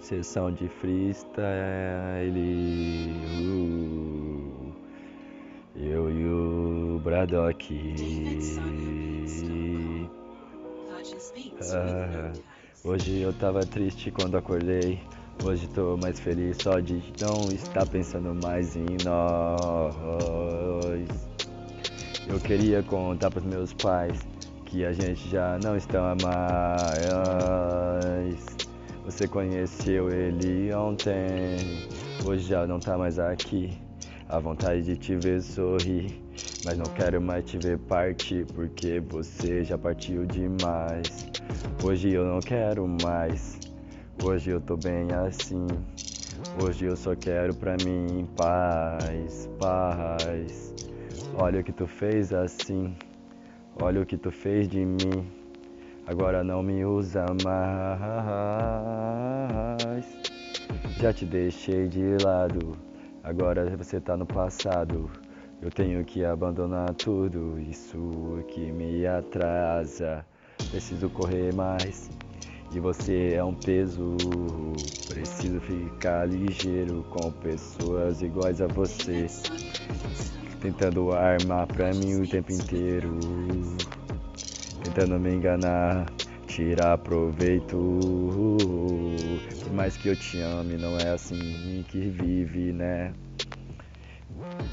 Sessão de freestyle. Uh, eu e o Braddock. Ah, hoje eu tava triste quando acordei. Hoje tô mais feliz só de não estar pensando mais em nós. Eu queria contar pros meus pais que a gente já não está mais. Você conheceu ele ontem, hoje já não tá mais aqui. A vontade de te ver sorrir, mas não quero mais te ver partir, porque você já partiu demais. Hoje eu não quero mais, hoje eu tô bem assim. Hoje eu só quero pra mim paz, paz. Olha o que tu fez assim, olha o que tu fez de mim. Agora não me usa mais. Já te deixei de lado, agora você tá no passado. Eu tenho que abandonar tudo, isso que me atrasa. Preciso correr mais. E você é um peso. Preciso ficar ligeiro com pessoas iguais a você. Tentando armar pra mim o tempo inteiro tentando me enganar, tirar proveito. Por mais que eu te ame, não é assim que vive, né?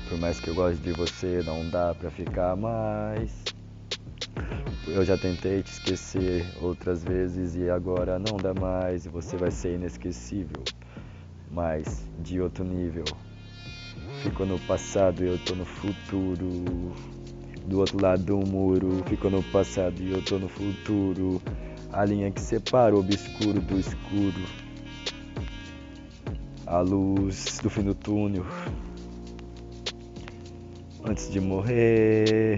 Por mais que eu goste de você, não dá pra ficar mais. Eu já tentei te esquecer outras vezes e agora não dá mais. E você vai ser inesquecível, mas de outro nível. Fico no passado e eu tô no futuro do outro lado do muro. Ficou no passado e eu tô no futuro. A linha que separa o obscuro do escuro. A luz do fim do túnel. Antes de morrer.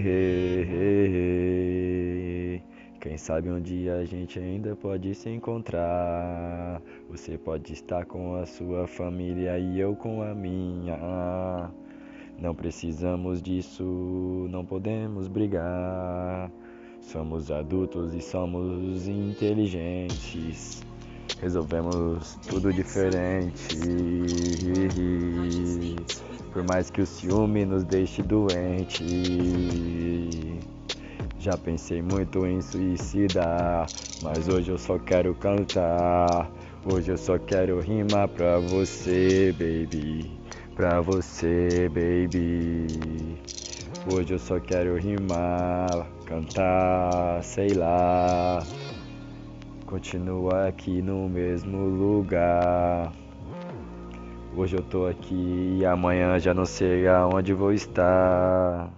Quem sabe um dia a gente ainda pode se encontrar. Você pode estar com a sua família e eu com a minha. Não precisamos disso, não podemos brigar. Somos adultos e somos inteligentes. Resolvemos tudo diferente. Por mais que o ciúme nos deixe doente. Já pensei muito em suicidar, mas hoje eu só quero cantar. Hoje eu só quero rimar pra você, baby pra você, baby. Hoje eu só quero rimar, cantar, sei lá. Continua aqui no mesmo lugar. Hoje eu tô aqui e amanhã já não sei aonde vou estar.